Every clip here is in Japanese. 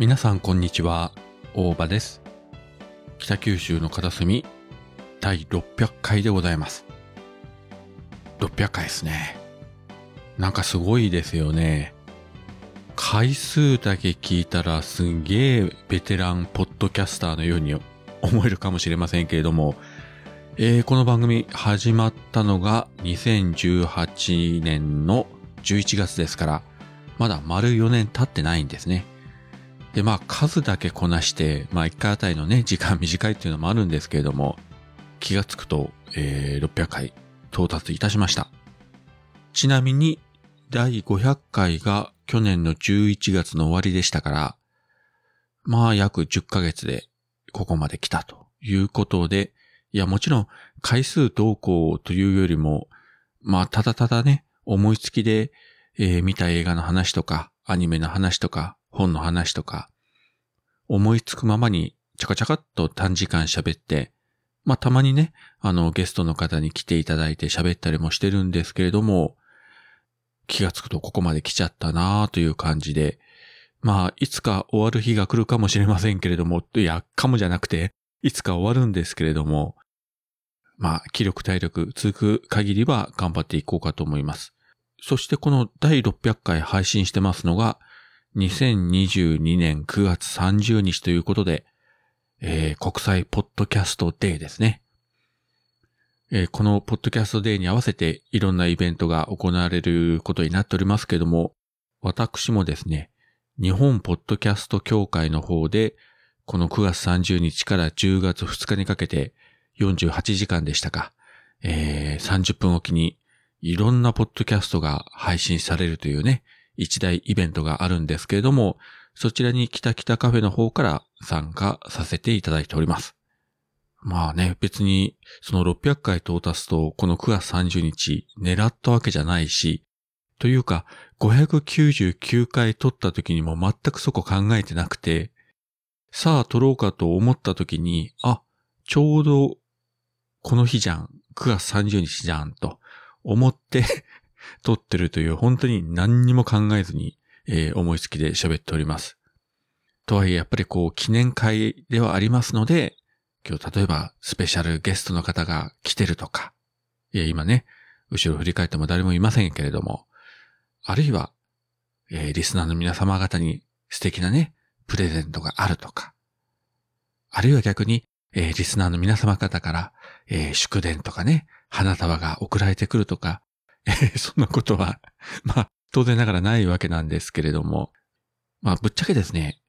皆さんこんにちは、大場です。北九州の片隅、第600回でございます。600回ですね。なんかすごいですよね。回数だけ聞いたらすんげえベテランポッドキャスターのように思えるかもしれませんけれども、えーこの番組始まったのが2018年の11月ですから、まだ丸4年経ってないんですね。で、まあ数だけこなして、まあ1回あたりのね、時間 短いっていうのもあるんですけれども、気がつくと、えー600回到達いたしました。ちなみに、第500回が去年の11月の終わりでしたから、まあ約10ヶ月でここまで来たということで、いやもちろん回数どうこうというよりも、まあただただね、思いつきで、えー見た映画の話とか、アニメの話とか、本の話とか、思いつくままにちゃかちゃかっと短時間喋って、まあたまにね、あのゲストの方に来ていただいて喋ったりもしてるんですけれども、気がつくとここまで来ちゃったなという感じで、まあいつか終わる日が来るかもしれませんけれども、いや、かもじゃなくて、いつか終わるんですけれども、まあ気力体力続く限りは頑張っていこうかと思います。そしてこの第600回配信してますのが、2022年9月30日ということで、えー国際ポッドキャストデーですね。えーこのポッドキャストデーに合わせていろんなイベントが行われることになっておりますけども、私もですね、日本ポッドキャスト協会の方で、この9月30日から10月2日にかけて48時間でしたか、えー30分おきにいろんなポッドキャストが配信されるというね、一大イベントがあるんですけれども、そちらに北北カフェの方から参加させていただいております。まあね、別にその600回到達とこの9月30日狙ったわけじゃないし、というか599回撮った時にも全くそこ考えてなくて、さあ撮ろうかと思った時に、あ、ちょうどこの日じゃん、9月30日じゃんと思って撮ってるという本当に何にも考えずに、えー思いつきで喋っております。とはいえやっぱりこう記念会ではありますので、今日例えばスペシャルゲストの方が来てるとか、いや今ね、後ろ振り返っても誰もいませんけれども、あるいは、えーリスナーの皆様方に素敵なね、プレゼントがあるとか、あるいは逆に、えーリスナーの皆様方から、えー祝電とかね、花束が送られてくるとか、え ーそんなことは、まあ、当然ながらないわけなんですけれども、まあ、ぶっちゃけですね、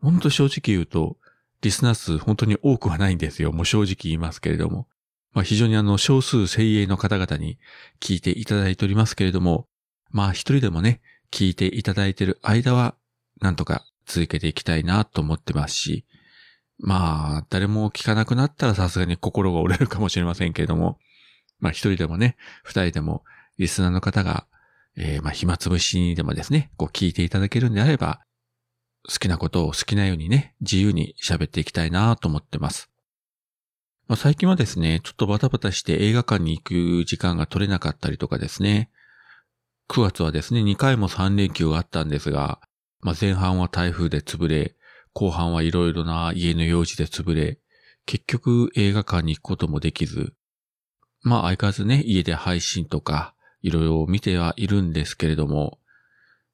ほんと正直言うと、リスナー数本当に多くはないんですよ。もう正直言いますけれども。まあ、非常にあの、少数精鋭の方々に聞いていただいておりますけれども、まあ、一人でもね、聞いていただいている間は、なんとか続けていきたいなと思ってますし、まあ、誰も聞かなくなったらさすがに心が折れるかもしれませんけれども、まあ一人でもね、二人でも、リスナーの方が、えーまあ暇つぶしにでもですね、こう聞いていただけるんであれば、好きなことを好きなようにね、自由に喋っていきたいなと思ってます。まあ、最近はですね、ちょっとバタバタして映画館に行く時間が取れなかったりとかですね、9月はですね、2回も3連休があったんですが、まあ、前半は台風で潰れ、後半はいろいろな家の用事で潰れ、結局映画館に行くこともできず、まあ相変わらずね、家で配信とか、いろいろ見てはいるんですけれども、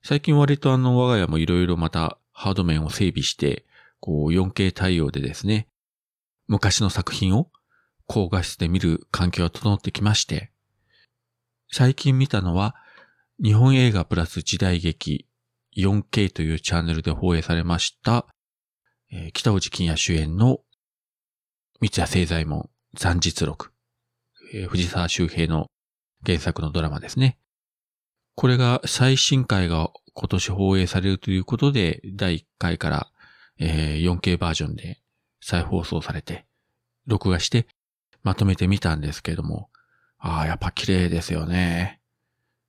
最近割とあの我が家もいろいろまたハード面を整備して、こう 4K 対応でですね、昔の作品を高画質で見る環境が整ってきまして、最近見たのは、日本映画プラス時代劇 4K というチャンネルで放映されました、えー北尾路欣也主演の三谷清左衛門残実録、えー藤沢周平の原作のドラマですね。これが最新回が今年放映されるということで、第1回から、え 4K バージョンで再放送されて、録画してまとめてみたんですけれども、ああ、やっぱ綺麗ですよね。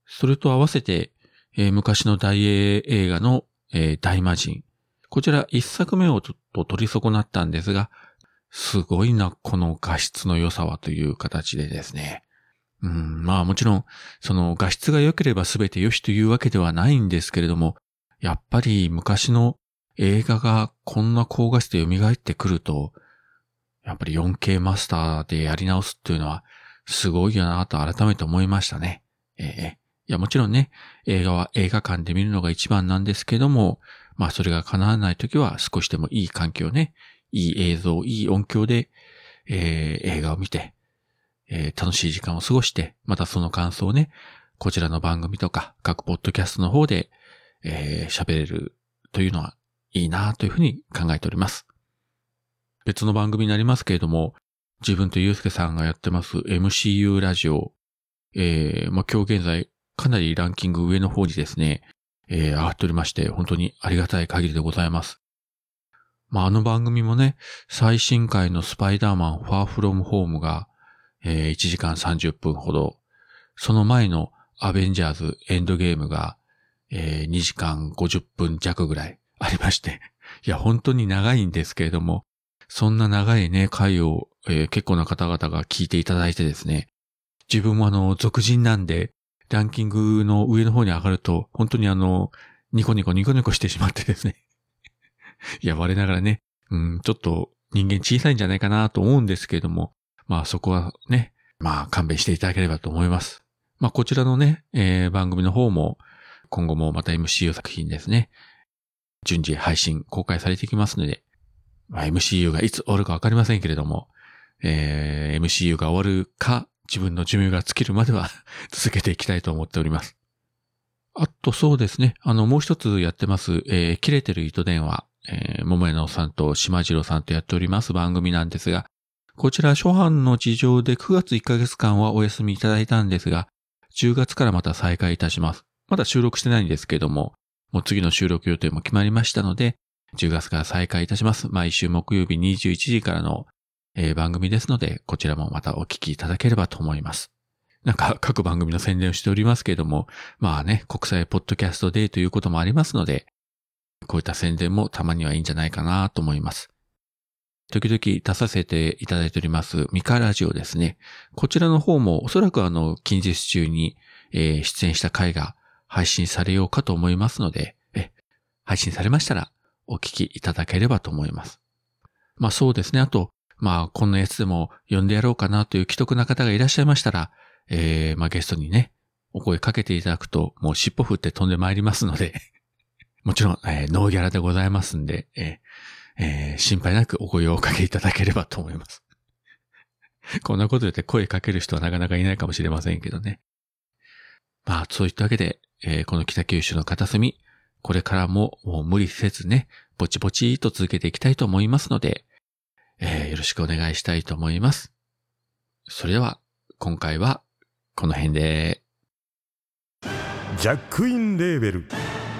それと合わせて、えー昔の大英映画の、えー大魔神。こちら一作目をちょっと取り損なったんですが、すごいな、この画質の良さはという形でですね。うん、まあもちろん、その画質が良ければ全て良しというわけではないんですけれども、やっぱり昔の映画がこんな高画質で蘇ってくると、やっぱり 4K マスターでやり直すっていうのはすごいよなと改めて思いましたね。ええいや、もちろんね、映画は映画館で見るのが一番なんですけども、まあそれが叶わないときは少しでもいい環境ね、いい映像、いい音響で、えー、映画を見て、えー、楽しい時間を過ごして、またその感想をね、こちらの番組とか各ポッドキャストの方で、えー、喋れるというのはいいなというふうに考えております。別の番組になりますけれども、自分とゆうすけさんがやってます MCU ラジオ、えー、まあ、今日現在かなりランキング上の方にですね、えー、上がっておりまして、本当にありがたい限りでございます。まあ、あの番組もね、最新回のスパイダーマンファーフロムホームが、えー、1時間30分ほど、その前のアベンジャーズエンドゲームが、えー、2時間50分弱ぐらいありまして、いや、本当に長いんですけれども、そんな長いね、回を、えー、結構な方々が聞いていただいてですね、自分もあの、俗人なんで、ランキングの上の方に上がると、本当にあの、ニコニコニコニコしてしまってですね。いや、我ながらね、うん、ちょっと人間小さいんじゃないかなと思うんですけれども、まあそこはね、まあ勘弁していただければと思います。まあこちらのね、えー、番組の方も、今後もまた MCU 作品ですね、順次配信公開されていきますので、まあ、MCU がいつ終わるかわかりませんけれども、えー、MCU が終わるか、自分の寿命が尽きるまでは 続けていきたいと思っております。あとそうですね。あの、もう一つやってます、えー、切れてる糸電話、えー、桃屋のさんと島次郎さんとやっております番組なんですが、こちら初版の事情で9月1ヶ月間はお休みいただいたんですが、10月からまた再開いたします。まだ収録してないんですけども、もう次の収録予定も決まりましたので、10月から再開いたします。毎週木曜日21時からの、えー、番組ですので、こちらもまたお聞きいただければと思います。なんか 各番組の宣伝をしておりますけれども、まあね、国際ポッドキャストデーということもありますので、こういった宣伝もたまにはいいんじゃないかなと思います。時々出させていただいておりますミカラジオですね。こちらの方もおそらくあの近日中に、えー、出演した回が配信されようかと思いますので、え、配信されましたらお聞きいただければと思います。まあそうですね。あと、まあこんなやつでも呼んでやろうかなという既得な方がいらっしゃいましたら、えー、まあゲストにね、お声かけていただくと、もう尻尾振って飛んでまいりますので もちろん、えー、ノーギャラでございますんで、えーえー、心配なくお声をおかけいただければと思います。こんなこと言って声かける人はなかなかいないかもしれませんけどね。まあ、そういったわけで、えー、この北九州の片隅、これからももう無理せずね、ぼちぼちと続けていきたいと思いますので、えー、よろしくお願いしたいと思います。それでは、今回はこの辺で。ジャックインレーベル